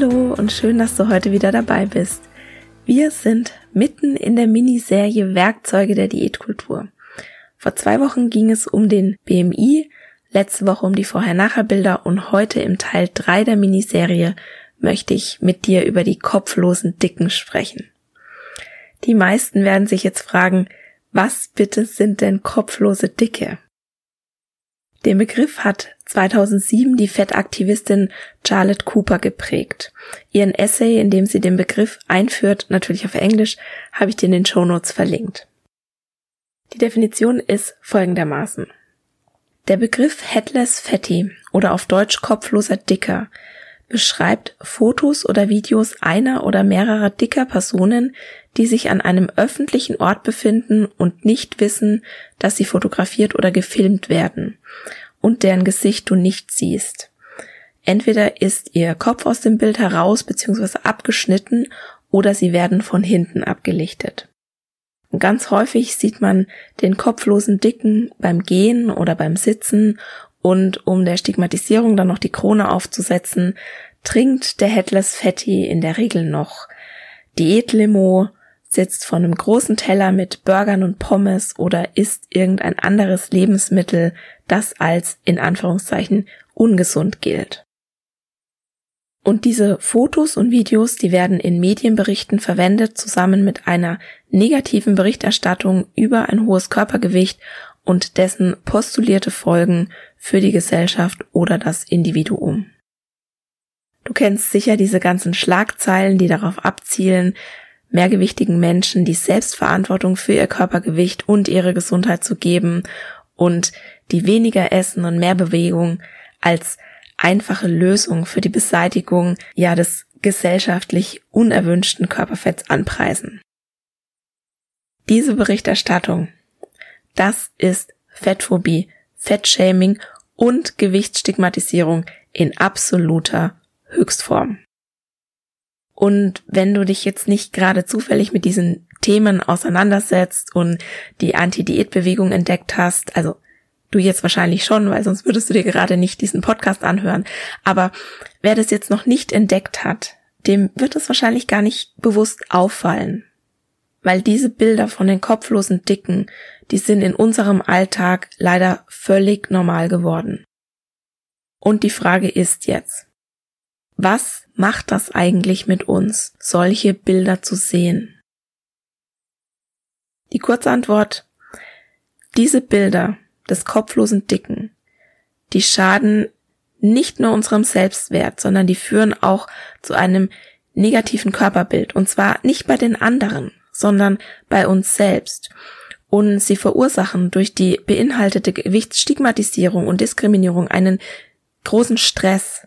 Hallo und schön, dass du heute wieder dabei bist. Wir sind mitten in der Miniserie Werkzeuge der Diätkultur. Vor zwei Wochen ging es um den BMI, letzte Woche um die Vorher-Nachher-Bilder und heute im Teil 3 der Miniserie möchte ich mit dir über die kopflosen Dicken sprechen. Die meisten werden sich jetzt fragen, was bitte sind denn kopflose Dicke? Den Begriff hat 2007 die Fettaktivistin Charlotte Cooper geprägt. Ihren Essay, in dem sie den Begriff einführt, natürlich auf Englisch, habe ich dir in den Shownotes verlinkt. Die Definition ist folgendermaßen. Der Begriff Headless Fatty oder auf Deutsch kopfloser Dicker beschreibt Fotos oder Videos einer oder mehrerer dicker Personen, die sich an einem öffentlichen Ort befinden und nicht wissen, dass sie fotografiert oder gefilmt werden und deren Gesicht du nicht siehst. Entweder ist ihr Kopf aus dem Bild heraus bzw. abgeschnitten oder sie werden von hinten abgelichtet. Und ganz häufig sieht man den kopflosen Dicken beim Gehen oder beim Sitzen und um der Stigmatisierung dann noch die Krone aufzusetzen, trinkt der Headless Fatty in der Regel noch Diätlimo, sitzt vor einem großen Teller mit Burgern und Pommes oder isst irgendein anderes Lebensmittel, das als in Anführungszeichen ungesund gilt. Und diese Fotos und Videos, die werden in Medienberichten verwendet, zusammen mit einer negativen Berichterstattung über ein hohes Körpergewicht und dessen postulierte Folgen für die Gesellschaft oder das Individuum. Du kennst sicher diese ganzen Schlagzeilen, die darauf abzielen, mehrgewichtigen Menschen die Selbstverantwortung für ihr Körpergewicht und ihre Gesundheit zu geben und die weniger Essen und mehr Bewegung als einfache Lösung für die Beseitigung ja des gesellschaftlich unerwünschten Körperfetts anpreisen. Diese Berichterstattung, das ist Fettphobie, Fettshaming und Gewichtsstigmatisierung in absoluter Höchstform. Und wenn du dich jetzt nicht gerade zufällig mit diesen Themen auseinandersetzt und die Anti-Diät-Bewegung entdeckt hast, also du jetzt wahrscheinlich schon, weil sonst würdest du dir gerade nicht diesen Podcast anhören. Aber wer das jetzt noch nicht entdeckt hat, dem wird es wahrscheinlich gar nicht bewusst auffallen. Weil diese Bilder von den kopflosen Dicken, die sind in unserem Alltag leider völlig normal geworden. Und die Frage ist jetzt, was macht das eigentlich mit uns, solche Bilder zu sehen? Die kurze Antwort, diese Bilder des kopflosen Dicken, die schaden nicht nur unserem Selbstwert, sondern die führen auch zu einem negativen Körperbild. Und zwar nicht bei den anderen, sondern bei uns selbst. Und sie verursachen durch die beinhaltete Gewichtsstigmatisierung und Diskriminierung einen großen Stress,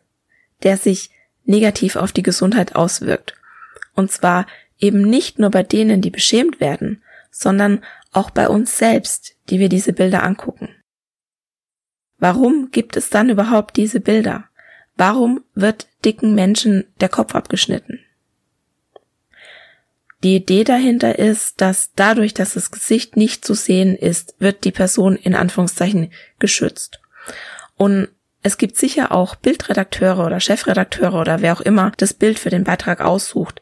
der sich negativ auf die Gesundheit auswirkt. Und zwar eben nicht nur bei denen, die beschämt werden, sondern auch bei uns selbst, die wir diese Bilder angucken. Warum gibt es dann überhaupt diese Bilder? Warum wird dicken Menschen der Kopf abgeschnitten? Die Idee dahinter ist, dass dadurch, dass das Gesicht nicht zu sehen ist, wird die Person in Anführungszeichen geschützt. Und es gibt sicher auch Bildredakteure oder Chefredakteure oder wer auch immer das Bild für den Beitrag aussucht,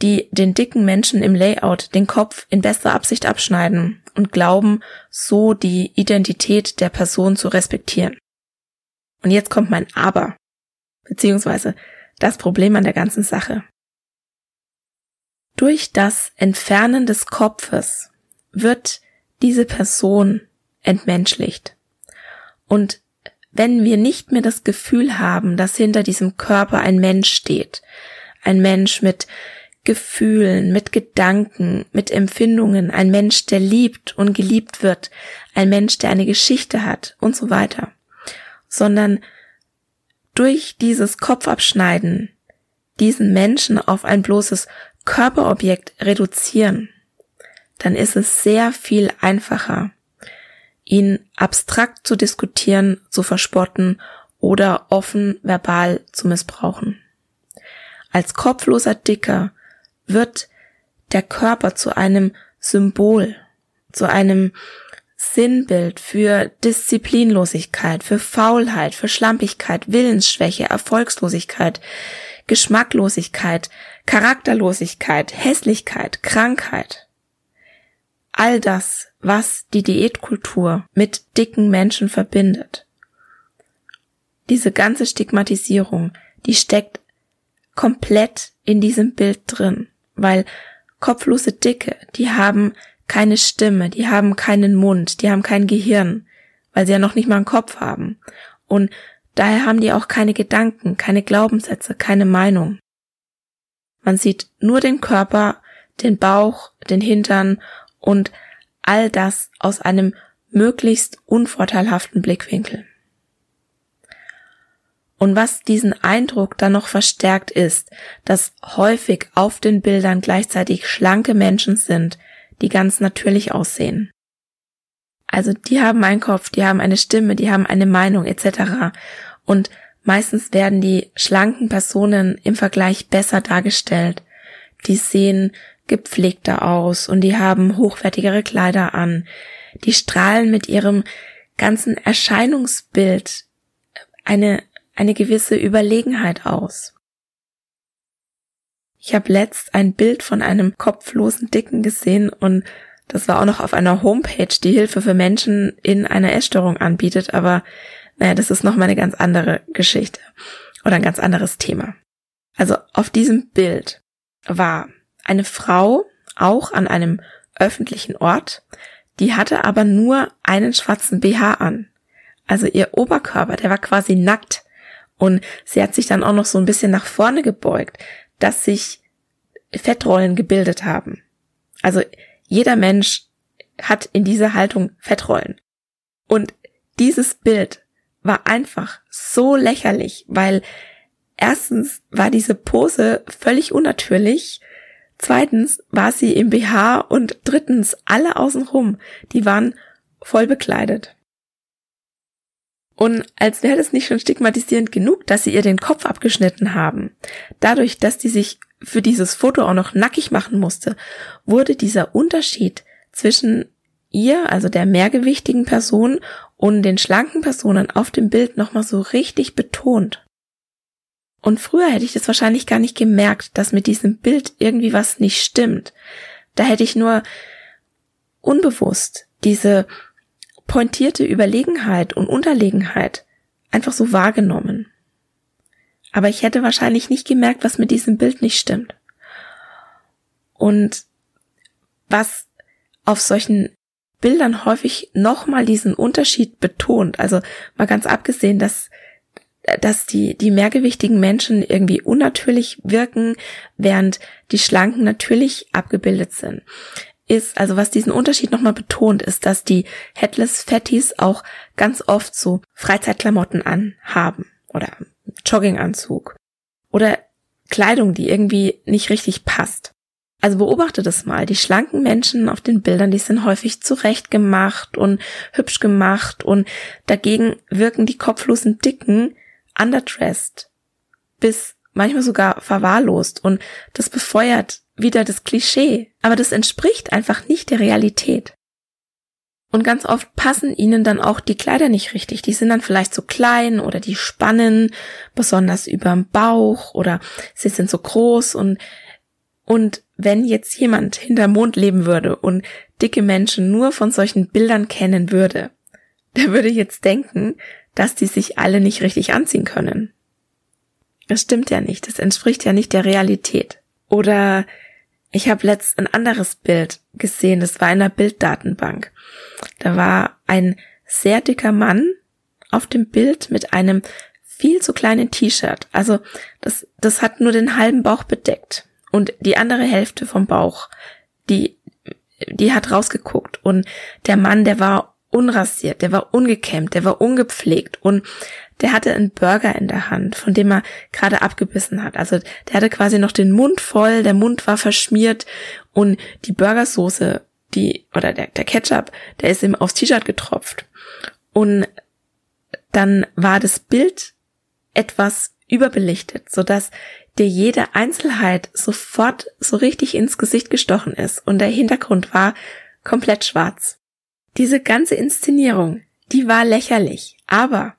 die den dicken Menschen im Layout den Kopf in bester Absicht abschneiden und glauben, so die Identität der Person zu respektieren. Und jetzt kommt mein Aber, beziehungsweise das Problem an der ganzen Sache. Durch das Entfernen des Kopfes wird diese Person entmenschlicht. Und wenn wir nicht mehr das Gefühl haben, dass hinter diesem Körper ein Mensch steht, ein Mensch mit Gefühlen, mit Gedanken, mit Empfindungen, ein Mensch, der liebt und geliebt wird, ein Mensch, der eine Geschichte hat und so weiter, sondern durch dieses Kopfabschneiden diesen Menschen auf ein bloßes Körperobjekt reduzieren, dann ist es sehr viel einfacher, ihn abstrakt zu diskutieren, zu verspotten oder offen verbal zu missbrauchen. Als kopfloser Dicker wird der Körper zu einem Symbol, zu einem Sinnbild für Disziplinlosigkeit, für Faulheit, für Schlampigkeit, Willensschwäche, Erfolgslosigkeit, Geschmacklosigkeit, Charakterlosigkeit, Hässlichkeit, Krankheit. All das, was die Diätkultur mit dicken Menschen verbindet. Diese ganze Stigmatisierung, die steckt komplett in diesem Bild drin, weil kopflose Dicke, die haben keine Stimme, die haben keinen Mund, die haben kein Gehirn, weil sie ja noch nicht mal einen Kopf haben. Und daher haben die auch keine Gedanken, keine Glaubenssätze, keine Meinung. Man sieht nur den Körper, den Bauch, den Hintern und all das aus einem möglichst unvorteilhaften Blickwinkel. Und was diesen Eindruck dann noch verstärkt ist, dass häufig auf den Bildern gleichzeitig schlanke Menschen sind, die ganz natürlich aussehen. Also die haben einen Kopf, die haben eine Stimme, die haben eine Meinung etc. Und meistens werden die schlanken Personen im Vergleich besser dargestellt. Die sehen gepflegter aus und die haben hochwertigere Kleider an. Die strahlen mit ihrem ganzen Erscheinungsbild eine eine gewisse Überlegenheit aus. Ich habe letzt ein Bild von einem kopflosen Dicken gesehen und das war auch noch auf einer Homepage, die Hilfe für Menschen in einer Essstörung anbietet, aber naja, das ist nochmal eine ganz andere Geschichte oder ein ganz anderes Thema. Also auf diesem Bild war eine Frau auch an einem öffentlichen Ort, die hatte aber nur einen schwarzen BH an. Also ihr Oberkörper, der war quasi nackt. Und sie hat sich dann auch noch so ein bisschen nach vorne gebeugt, dass sich Fettrollen gebildet haben. Also jeder Mensch hat in dieser Haltung Fettrollen. Und dieses Bild war einfach so lächerlich, weil erstens war diese Pose völlig unnatürlich, zweitens war sie im BH und drittens alle außenrum, die waren voll bekleidet. Und als wäre das nicht schon stigmatisierend genug, dass sie ihr den Kopf abgeschnitten haben. Dadurch, dass die sich für dieses Foto auch noch nackig machen musste, wurde dieser Unterschied zwischen ihr, also der mehrgewichtigen Person und den schlanken Personen auf dem Bild nochmal so richtig betont. Und früher hätte ich das wahrscheinlich gar nicht gemerkt, dass mit diesem Bild irgendwie was nicht stimmt. Da hätte ich nur unbewusst diese pointierte Überlegenheit und Unterlegenheit einfach so wahrgenommen. Aber ich hätte wahrscheinlich nicht gemerkt, was mit diesem Bild nicht stimmt. Und was auf solchen Bildern häufig nochmal diesen Unterschied betont, also mal ganz abgesehen, dass dass die, die mehrgewichtigen Menschen irgendwie unnatürlich wirken, während die Schlanken natürlich abgebildet sind ist, also was diesen Unterschied nochmal betont, ist, dass die Headless Fatties auch ganz oft so Freizeitklamotten anhaben oder Jogginganzug oder Kleidung, die irgendwie nicht richtig passt. Also beobachte das mal. Die schlanken Menschen auf den Bildern, die sind häufig zurecht gemacht und hübsch gemacht und dagegen wirken die kopflosen Dicken underdressed bis manchmal sogar verwahrlost und das befeuert wieder das Klischee, aber das entspricht einfach nicht der Realität. Und ganz oft passen ihnen dann auch die Kleider nicht richtig. Die sind dann vielleicht zu klein oder die spannen besonders überm Bauch oder sie sind so groß und Und wenn jetzt jemand hinter Mond leben würde und dicke Menschen nur von solchen Bildern kennen würde, der würde jetzt denken, dass die sich alle nicht richtig anziehen können. Das stimmt ja nicht, das entspricht ja nicht der Realität. Oder ich habe letzt ein anderes Bild gesehen, das war in einer Bilddatenbank. Da war ein sehr dicker Mann auf dem Bild mit einem viel zu kleinen T-Shirt. Also das, das hat nur den halben Bauch bedeckt und die andere Hälfte vom Bauch, die, die hat rausgeguckt und der Mann, der war unrasiert, der war ungekämmt, der war ungepflegt und der hatte einen Burger in der Hand, von dem er gerade abgebissen hat. Also der hatte quasi noch den Mund voll, der Mund war verschmiert und die Burgersoße, die, oder der, der Ketchup, der ist ihm aufs T-Shirt getropft. Und dann war das Bild etwas überbelichtet, so dass dir jede Einzelheit sofort so richtig ins Gesicht gestochen ist und der Hintergrund war komplett schwarz. Diese ganze Inszenierung, die war lächerlich, aber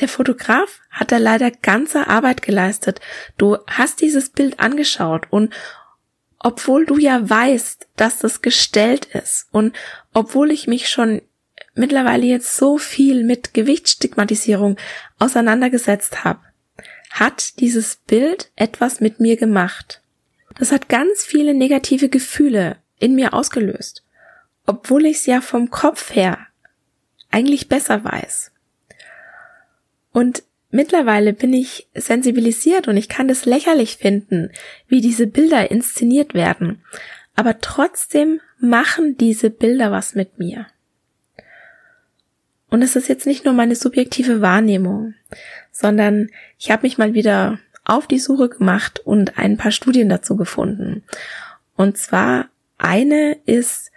der Fotograf hat da leider ganze Arbeit geleistet. Du hast dieses Bild angeschaut und obwohl du ja weißt, dass das gestellt ist und obwohl ich mich schon mittlerweile jetzt so viel mit Gewichtsstigmatisierung auseinandergesetzt habe, hat dieses Bild etwas mit mir gemacht. Das hat ganz viele negative Gefühle in mir ausgelöst, obwohl ich es ja vom Kopf her eigentlich besser weiß. Und mittlerweile bin ich sensibilisiert und ich kann es lächerlich finden, wie diese Bilder inszeniert werden. Aber trotzdem machen diese Bilder was mit mir. Und es ist jetzt nicht nur meine subjektive Wahrnehmung, sondern ich habe mich mal wieder auf die Suche gemacht und ein paar Studien dazu gefunden. Und zwar eine ist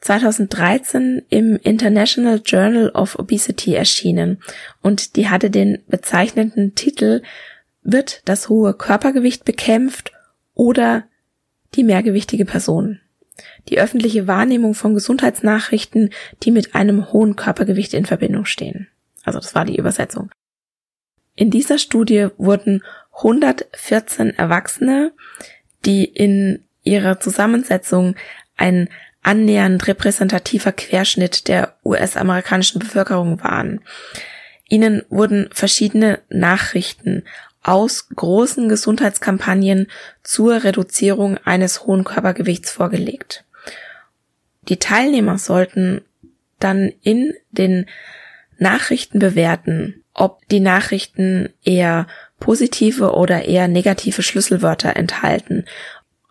2013 im International Journal of Obesity erschienen und die hatte den bezeichnenden Titel Wird das hohe Körpergewicht bekämpft oder die mehrgewichtige Person? die öffentliche Wahrnehmung von Gesundheitsnachrichten, die mit einem hohen Körpergewicht in Verbindung stehen. Also das war die Übersetzung. In dieser Studie wurden 114 Erwachsene, die in ihrer Zusammensetzung ein annähernd repräsentativer Querschnitt der US-amerikanischen Bevölkerung waren. Ihnen wurden verschiedene Nachrichten aus großen Gesundheitskampagnen zur Reduzierung eines hohen Körpergewichts vorgelegt. Die Teilnehmer sollten dann in den Nachrichten bewerten, ob die Nachrichten eher positive oder eher negative Schlüsselwörter enthalten,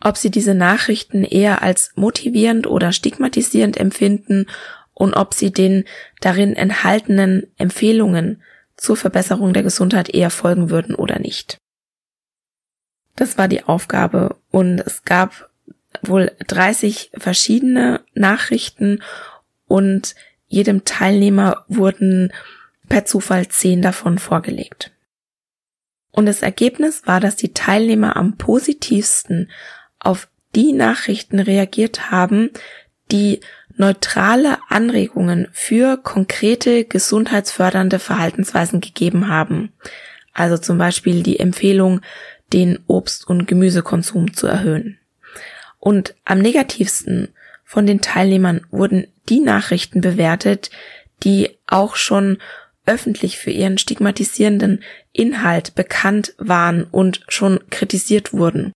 ob sie diese Nachrichten eher als motivierend oder stigmatisierend empfinden und ob sie den darin enthaltenen Empfehlungen zur Verbesserung der Gesundheit eher folgen würden oder nicht. Das war die Aufgabe und es gab wohl 30 verschiedene Nachrichten und jedem Teilnehmer wurden per Zufall 10 davon vorgelegt. Und das Ergebnis war, dass die Teilnehmer am positivsten auf die Nachrichten reagiert haben, die neutrale Anregungen für konkrete gesundheitsfördernde Verhaltensweisen gegeben haben. Also zum Beispiel die Empfehlung, den Obst- und Gemüsekonsum zu erhöhen. Und am negativsten von den Teilnehmern wurden die Nachrichten bewertet, die auch schon öffentlich für ihren stigmatisierenden Inhalt bekannt waren und schon kritisiert wurden.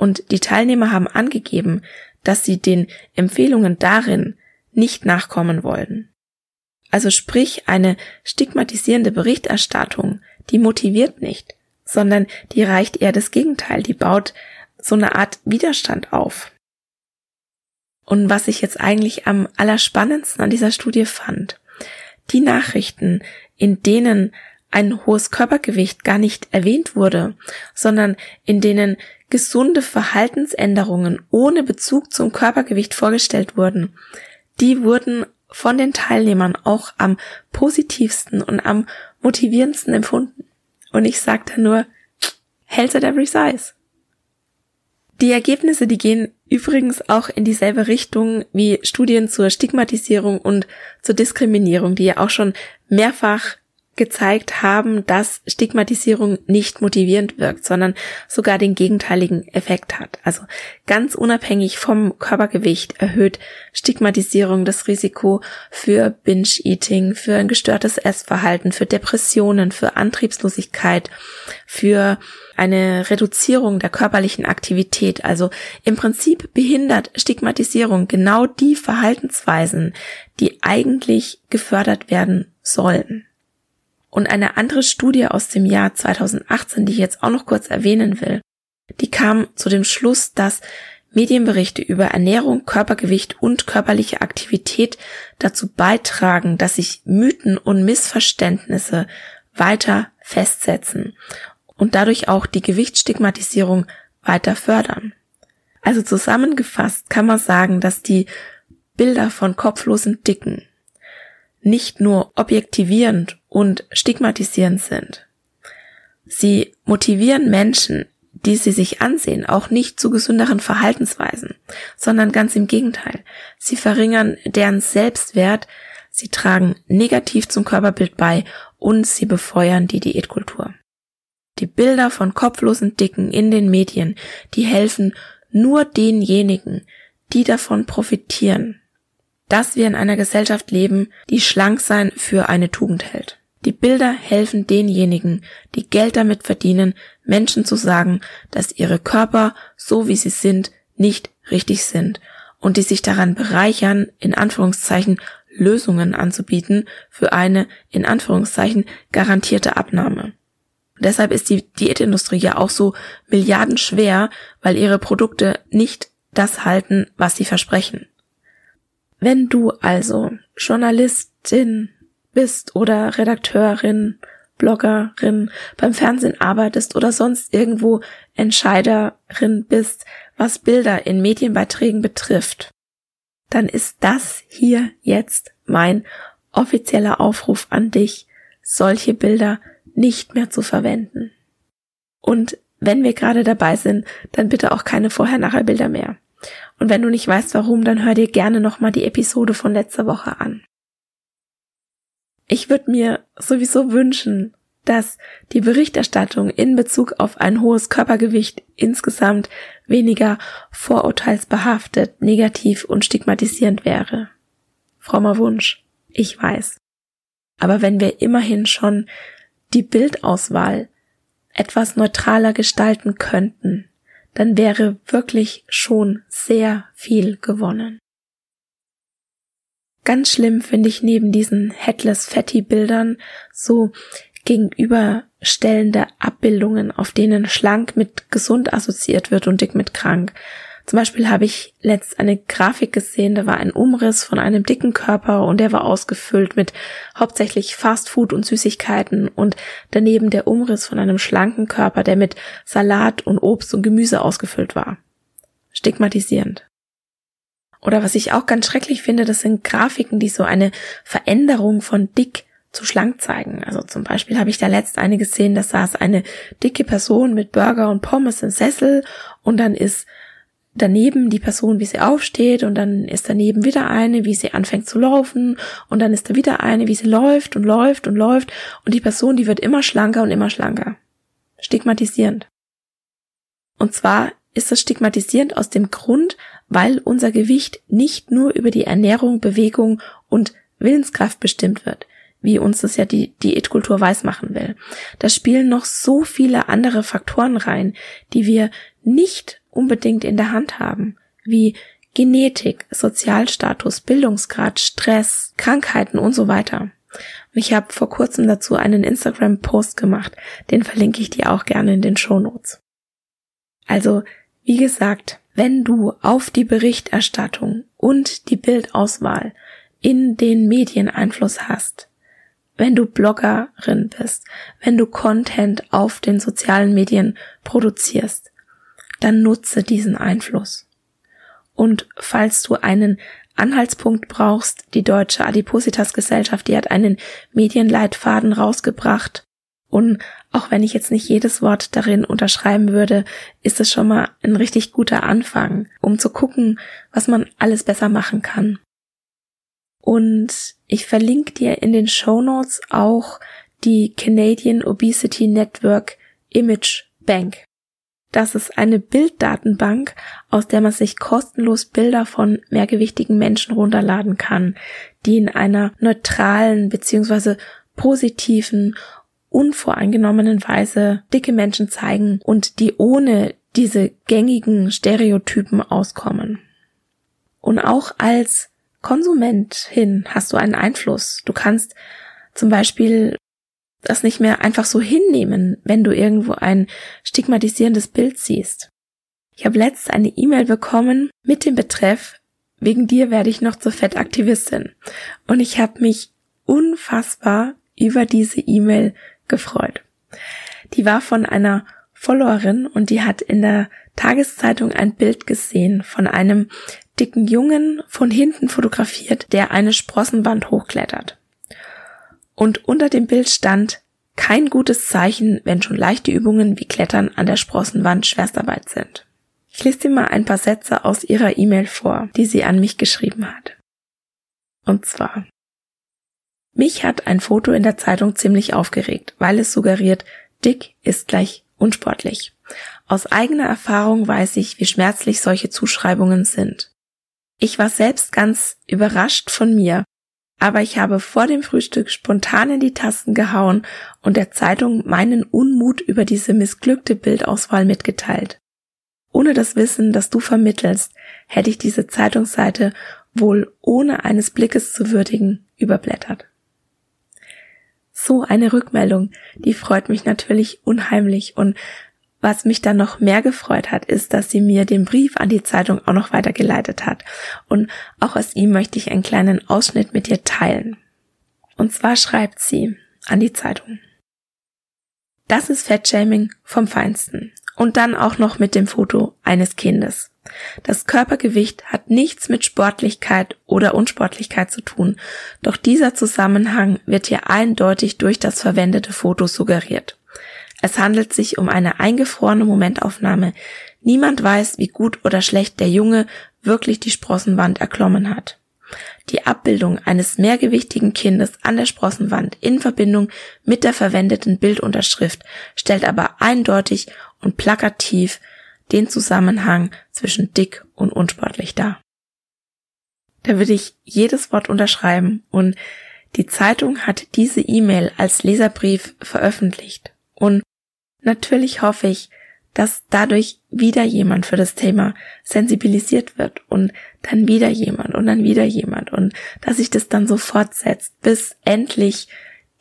Und die Teilnehmer haben angegeben, dass sie den Empfehlungen darin nicht nachkommen wollen. Also sprich, eine stigmatisierende Berichterstattung, die motiviert nicht, sondern die reicht eher das Gegenteil, die baut so eine Art Widerstand auf. Und was ich jetzt eigentlich am allerspannendsten an dieser Studie fand, die Nachrichten, in denen ein hohes Körpergewicht gar nicht erwähnt wurde, sondern in denen gesunde Verhaltensänderungen ohne Bezug zum Körpergewicht vorgestellt wurden, die wurden von den Teilnehmern auch am positivsten und am motivierendsten empfunden. Und ich sagte nur, health at every size. Die Ergebnisse, die gehen übrigens auch in dieselbe Richtung wie Studien zur Stigmatisierung und zur Diskriminierung, die ja auch schon mehrfach gezeigt haben, dass Stigmatisierung nicht motivierend wirkt, sondern sogar den gegenteiligen Effekt hat. Also ganz unabhängig vom Körpergewicht erhöht Stigmatisierung das Risiko für Binge-Eating, für ein gestörtes Essverhalten, für Depressionen, für Antriebslosigkeit, für eine Reduzierung der körperlichen Aktivität. Also im Prinzip behindert Stigmatisierung genau die Verhaltensweisen, die eigentlich gefördert werden sollen. Und eine andere Studie aus dem Jahr 2018, die ich jetzt auch noch kurz erwähnen will, die kam zu dem Schluss, dass Medienberichte über Ernährung, Körpergewicht und körperliche Aktivität dazu beitragen, dass sich Mythen und Missverständnisse weiter festsetzen und dadurch auch die Gewichtsstigmatisierung weiter fördern. Also zusammengefasst kann man sagen, dass die Bilder von kopflosen Dicken nicht nur objektivierend und stigmatisierend sind. Sie motivieren Menschen, die sie sich ansehen, auch nicht zu gesünderen Verhaltensweisen, sondern ganz im Gegenteil. Sie verringern deren Selbstwert, sie tragen negativ zum Körperbild bei und sie befeuern die Diätkultur. Die Bilder von kopflosen Dicken in den Medien, die helfen nur denjenigen, die davon profitieren, dass wir in einer Gesellschaft leben, die schlank sein für eine Tugend hält. Die Bilder helfen denjenigen, die Geld damit verdienen, Menschen zu sagen, dass ihre Körper, so wie sie sind, nicht richtig sind und die sich daran bereichern, in Anführungszeichen Lösungen anzubieten für eine, in Anführungszeichen, garantierte Abnahme. Und deshalb ist die Diätindustrie ja auch so milliardenschwer, weil ihre Produkte nicht das halten, was sie versprechen. Wenn du also Journalistin bist oder Redakteurin, Bloggerin, beim Fernsehen arbeitest oder sonst irgendwo Entscheiderin bist, was Bilder in Medienbeiträgen betrifft, dann ist das hier jetzt mein offizieller Aufruf an dich, solche Bilder nicht mehr zu verwenden. Und wenn wir gerade dabei sind, dann bitte auch keine Vorher-Nachher-Bilder mehr. Und wenn du nicht weißt warum, dann hör dir gerne nochmal die Episode von letzter Woche an. Ich würde mir sowieso wünschen, dass die Berichterstattung in Bezug auf ein hohes Körpergewicht insgesamt weniger vorurteilsbehaftet, negativ und stigmatisierend wäre. Frommer Wunsch, ich weiß. Aber wenn wir immerhin schon die Bildauswahl etwas neutraler gestalten könnten, dann wäre wirklich schon sehr viel gewonnen. Ganz schlimm finde ich neben diesen Headless Fatty Bildern so gegenüberstellende Abbildungen, auf denen schlank mit gesund assoziiert wird und dick mit krank. Zum Beispiel habe ich letzt eine Grafik gesehen, da war ein Umriss von einem dicken Körper und der war ausgefüllt mit hauptsächlich Fast Food und Süßigkeiten und daneben der Umriss von einem schlanken Körper, der mit Salat und Obst und Gemüse ausgefüllt war. Stigmatisierend. Oder was ich auch ganz schrecklich finde, das sind Grafiken, die so eine Veränderung von dick zu schlank zeigen. Also zum Beispiel habe ich da letzt eine gesehen, da saß eine dicke Person mit Burger und Pommes im Sessel und dann ist daneben die Person, wie sie aufsteht und dann ist daneben wieder eine, wie sie anfängt zu laufen und dann ist da wieder eine, wie sie läuft und läuft und läuft und die Person, die wird immer schlanker und immer schlanker. Stigmatisierend. Und zwar ist das stigmatisierend aus dem Grund, weil unser Gewicht nicht nur über die Ernährung, Bewegung und Willenskraft bestimmt wird, wie uns das ja die Diätkultur weismachen will. Da spielen noch so viele andere Faktoren rein, die wir nicht unbedingt in der Hand haben, wie Genetik, Sozialstatus, Bildungsgrad, Stress, Krankheiten und so weiter. ich habe vor kurzem dazu einen Instagram-Post gemacht, den verlinke ich dir auch gerne in den Show Notes. Also, wie gesagt, wenn du auf die Berichterstattung und die Bildauswahl in den Medien Einfluss hast, wenn du Bloggerin bist, wenn du Content auf den sozialen Medien produzierst, dann nutze diesen Einfluss. Und falls du einen Anhaltspunkt brauchst, die Deutsche Adipositas Gesellschaft, die hat einen Medienleitfaden rausgebracht. Und auch wenn ich jetzt nicht jedes Wort darin unterschreiben würde, ist es schon mal ein richtig guter Anfang, um zu gucken, was man alles besser machen kann. Und ich verlinke dir in den Show Notes auch die Canadian Obesity Network Image Bank. Das ist eine Bilddatenbank, aus der man sich kostenlos Bilder von mehrgewichtigen Menschen runterladen kann, die in einer neutralen bzw. positiven, unvoreingenommenen Weise dicke Menschen zeigen und die ohne diese gängigen Stereotypen auskommen. Und auch als Konsumentin hast du einen Einfluss. Du kannst zum Beispiel das nicht mehr einfach so hinnehmen, wenn du irgendwo ein stigmatisierendes Bild siehst. Ich habe letzt eine E-Mail bekommen mit dem Betreff Wegen dir werde ich noch zur Fettaktivistin. Und ich habe mich unfassbar über diese E-Mail gefreut. Die war von einer Followerin und die hat in der Tageszeitung ein Bild gesehen von einem dicken Jungen von hinten fotografiert, der eine Sprossenwand hochklettert und unter dem Bild stand kein gutes Zeichen, wenn schon leichte Übungen wie Klettern an der Sprossenwand Schwerstarbeit sind. Ich lese dir mal ein paar Sätze aus ihrer E-Mail vor, die sie an mich geschrieben hat. Und zwar, mich hat ein Foto in der Zeitung ziemlich aufgeregt, weil es suggeriert, dick ist gleich unsportlich. Aus eigener Erfahrung weiß ich, wie schmerzlich solche Zuschreibungen sind. Ich war selbst ganz überrascht von mir, aber ich habe vor dem Frühstück spontan in die Tasten gehauen und der Zeitung meinen Unmut über diese missglückte Bildauswahl mitgeteilt. Ohne das Wissen, das du vermittelst, hätte ich diese Zeitungsseite wohl ohne eines Blickes zu würdigen überblättert. So eine Rückmeldung, die freut mich natürlich unheimlich und was mich dann noch mehr gefreut hat, ist, dass sie mir den Brief an die Zeitung auch noch weitergeleitet hat. Und auch aus ihm möchte ich einen kleinen Ausschnitt mit ihr teilen. Und zwar schreibt sie an die Zeitung. Das ist Fettshaming vom Feinsten. Und dann auch noch mit dem Foto eines Kindes. Das Körpergewicht hat nichts mit Sportlichkeit oder Unsportlichkeit zu tun, doch dieser Zusammenhang wird hier eindeutig durch das verwendete Foto suggeriert. Es handelt sich um eine eingefrorene Momentaufnahme. Niemand weiß, wie gut oder schlecht der Junge wirklich die Sprossenwand erklommen hat. Die Abbildung eines mehrgewichtigen Kindes an der Sprossenwand in Verbindung mit der verwendeten Bildunterschrift stellt aber eindeutig und plakativ den Zusammenhang zwischen dick und unsportlich dar. Da würde ich jedes Wort unterschreiben und die Zeitung hat diese E-Mail als Leserbrief veröffentlicht. Und Natürlich hoffe ich, dass dadurch wieder jemand für das Thema sensibilisiert wird und dann wieder jemand und dann wieder jemand und dass sich das dann so fortsetzt, bis endlich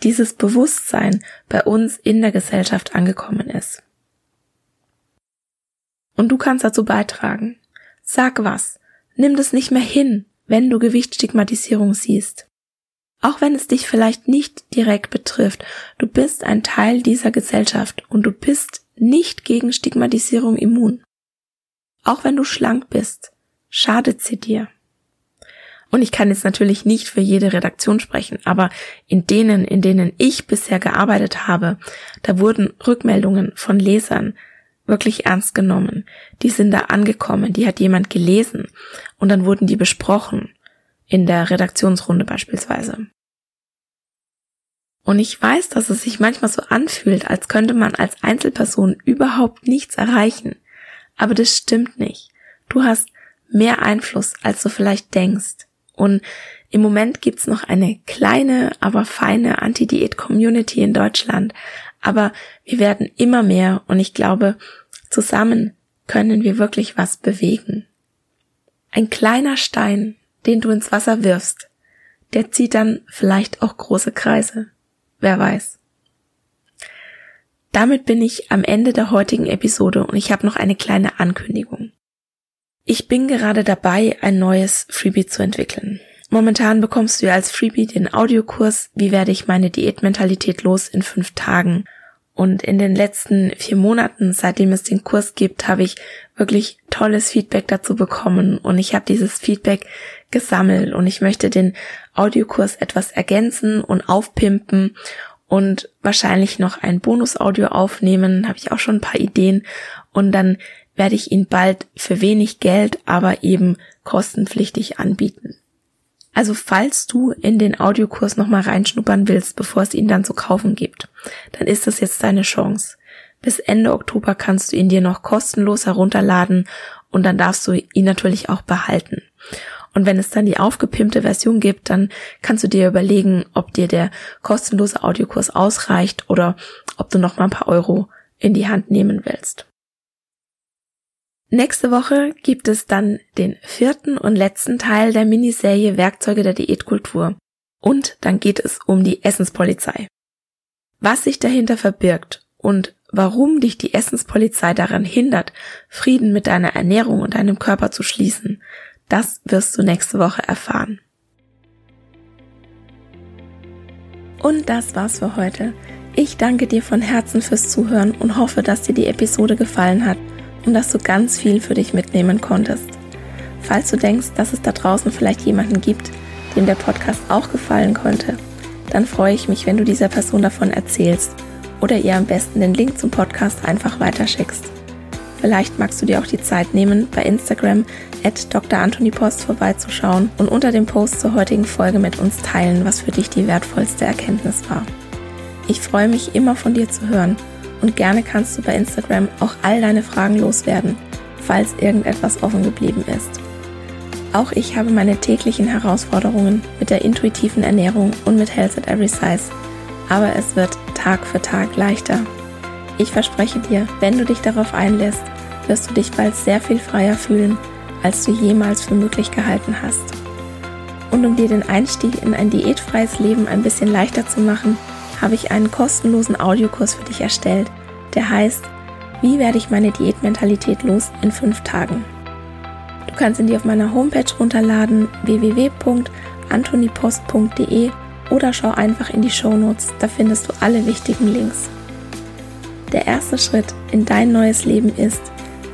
dieses Bewusstsein bei uns in der Gesellschaft angekommen ist. Und du kannst dazu beitragen. Sag was. Nimm das nicht mehr hin, wenn du Gewichtsstigmatisierung siehst. Auch wenn es dich vielleicht nicht direkt betrifft, du bist ein Teil dieser Gesellschaft und du bist nicht gegen Stigmatisierung immun. Auch wenn du schlank bist, schadet sie dir. Und ich kann jetzt natürlich nicht für jede Redaktion sprechen, aber in denen, in denen ich bisher gearbeitet habe, da wurden Rückmeldungen von Lesern wirklich ernst genommen. Die sind da angekommen, die hat jemand gelesen und dann wurden die besprochen in der Redaktionsrunde beispielsweise. Und ich weiß, dass es sich manchmal so anfühlt, als könnte man als Einzelperson überhaupt nichts erreichen. Aber das stimmt nicht. Du hast mehr Einfluss, als du vielleicht denkst. Und im Moment gibt's noch eine kleine, aber feine Anti-Diät-Community in Deutschland. Aber wir werden immer mehr und ich glaube, zusammen können wir wirklich was bewegen. Ein kleiner Stein den du ins Wasser wirfst, der zieht dann vielleicht auch große Kreise. Wer weiß. Damit bin ich am Ende der heutigen Episode und ich habe noch eine kleine Ankündigung. Ich bin gerade dabei, ein neues Freebie zu entwickeln. Momentan bekommst du ja als Freebie den Audiokurs Wie werde ich meine Diätmentalität los in fünf Tagen und in den letzten vier Monaten, seitdem es den Kurs gibt, habe ich wirklich tolles Feedback dazu bekommen. Und ich habe dieses Feedback gesammelt. Und ich möchte den Audiokurs etwas ergänzen und aufpimpen und wahrscheinlich noch ein Bonus-Audio aufnehmen, habe ich auch schon ein paar Ideen. Und dann werde ich ihn bald für wenig Geld, aber eben kostenpflichtig anbieten. Also falls du in den Audiokurs nochmal reinschnuppern willst, bevor es ihn dann zu kaufen gibt, dann ist das jetzt deine Chance. Bis Ende Oktober kannst du ihn dir noch kostenlos herunterladen und dann darfst du ihn natürlich auch behalten. Und wenn es dann die aufgepimpte Version gibt, dann kannst du dir überlegen, ob dir der kostenlose Audiokurs ausreicht oder ob du noch mal ein paar Euro in die Hand nehmen willst. Nächste Woche gibt es dann den vierten und letzten Teil der Miniserie Werkzeuge der Diätkultur. Und dann geht es um die Essenspolizei. Was sich dahinter verbirgt und warum dich die Essenspolizei daran hindert, Frieden mit deiner Ernährung und deinem Körper zu schließen, das wirst du nächste Woche erfahren. Und das war's für heute. Ich danke dir von Herzen fürs Zuhören und hoffe, dass dir die Episode gefallen hat und dass du ganz viel für dich mitnehmen konntest. Falls du denkst, dass es da draußen vielleicht jemanden gibt, dem der Podcast auch gefallen könnte, dann freue ich mich, wenn du dieser Person davon erzählst oder ihr am besten den Link zum Podcast einfach weiterschickst. Vielleicht magst du dir auch die Zeit nehmen, bei Instagram at Dr. Anthony Post vorbeizuschauen und unter dem Post zur heutigen Folge mit uns teilen, was für dich die wertvollste Erkenntnis war. Ich freue mich immer von dir zu hören und gerne kannst du bei Instagram auch all deine Fragen loswerden, falls irgendetwas offen geblieben ist. Auch ich habe meine täglichen Herausforderungen mit der intuitiven Ernährung und mit Health at Every Size, aber es wird Tag für Tag leichter. Ich verspreche dir, wenn du dich darauf einlässt, wirst du dich bald sehr viel freier fühlen, als du jemals für möglich gehalten hast. Und um dir den Einstieg in ein diätfreies Leben ein bisschen leichter zu machen, habe ich einen kostenlosen Audiokurs für dich erstellt, der heißt Wie werde ich meine Diätmentalität los in fünf Tagen? Du kannst ihn dir auf meiner Homepage runterladen www.antonipost.de oder schau einfach in die Show Notes, da findest du alle wichtigen Links. Der erste Schritt in dein neues Leben ist,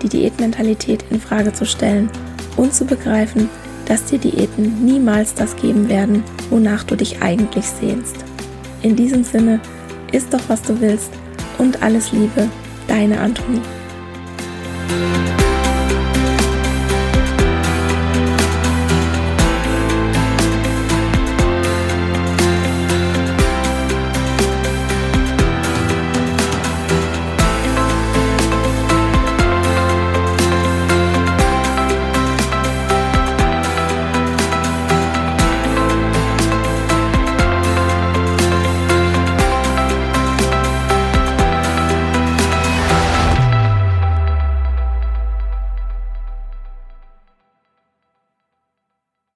die Diätmentalität in Frage zu stellen und zu begreifen, dass dir Diäten niemals das geben werden, wonach du dich eigentlich sehnst. In diesem Sinne, isst doch was du willst und alles Liebe, deine Antonie.